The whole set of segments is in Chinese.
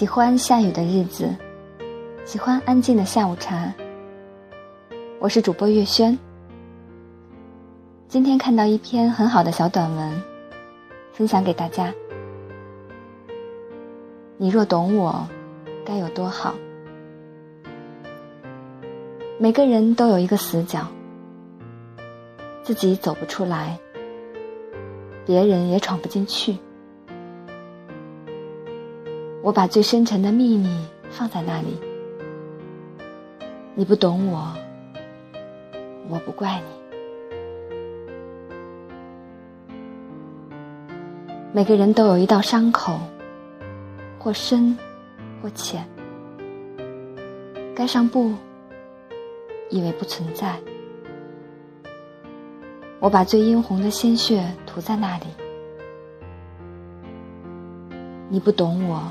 喜欢下雨的日子，喜欢安静的下午茶。我是主播月轩。今天看到一篇很好的小短文，分享给大家。你若懂我，该有多好。每个人都有一个死角，自己走不出来，别人也闯不进去。我把最深沉的秘密放在那里，你不懂我，我不怪你。每个人都有一道伤口，或深，或浅，盖上布，以为不存在。我把最殷红的鲜血涂在那里，你不懂我。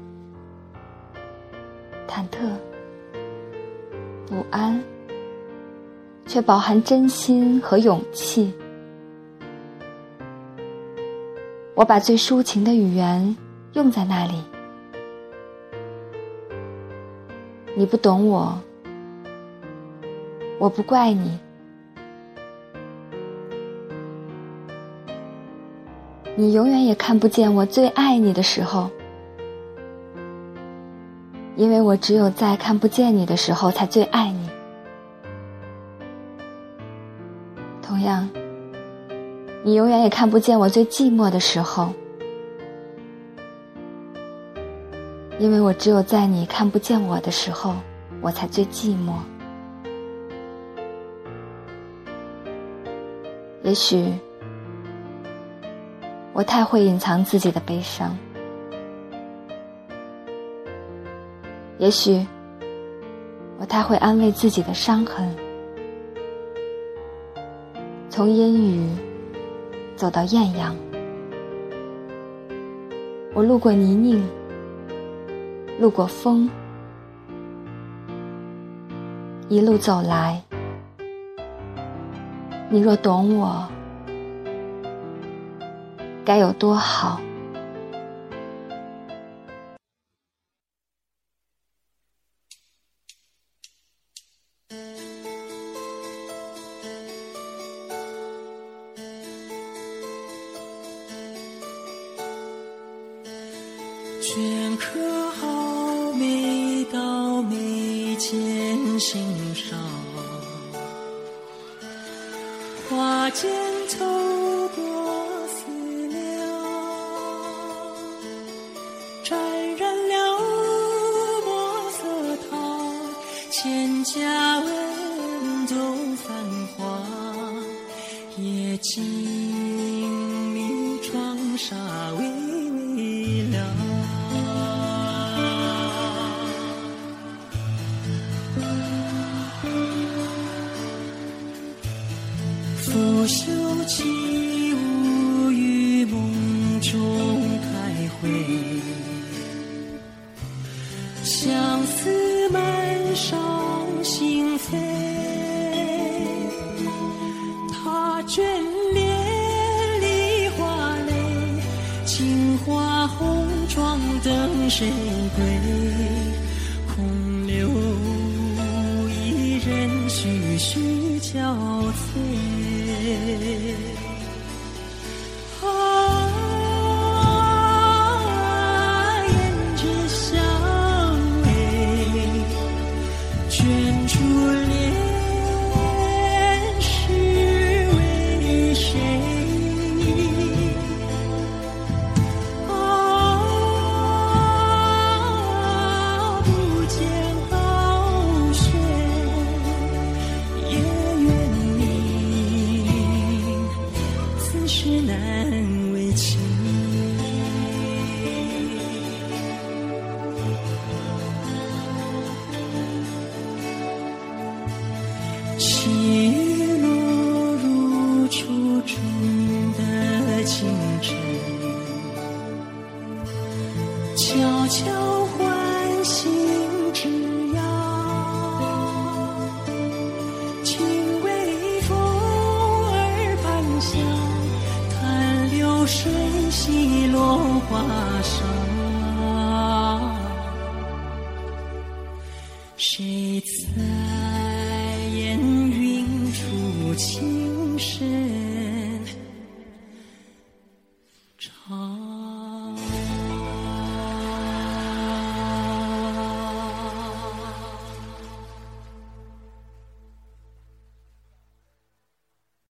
忐忑、不安，却饱含真心和勇气。我把最抒情的语言用在那里。你不懂我，我不怪你。你永远也看不见我最爱你的时候。因为我只有在看不见你的时候，才最爱你。同样，你永远也看不见我最寂寞的时候，因为我只有在你看不见我的时候，我才最寂寞。也许，我太会隐藏自己的悲伤。也许，我太会安慰自己的伤痕。从阴雨走到艳阳，我路过泥泞，路过风，一路走来。你若懂我，该有多好。镌刻好每道眉间心上，花间走过思量，沾染了墨色烫，千家文中繁华，夜静谧窗纱拂袖起舞于梦中徘徊，相思满上心扉。青花红妆等谁归？空留一人徐徐憔悴。起落如初春的清晨，悄悄唤醒枝桠，轻微风儿盘旋，看流水洗落花裳。谁 Oh.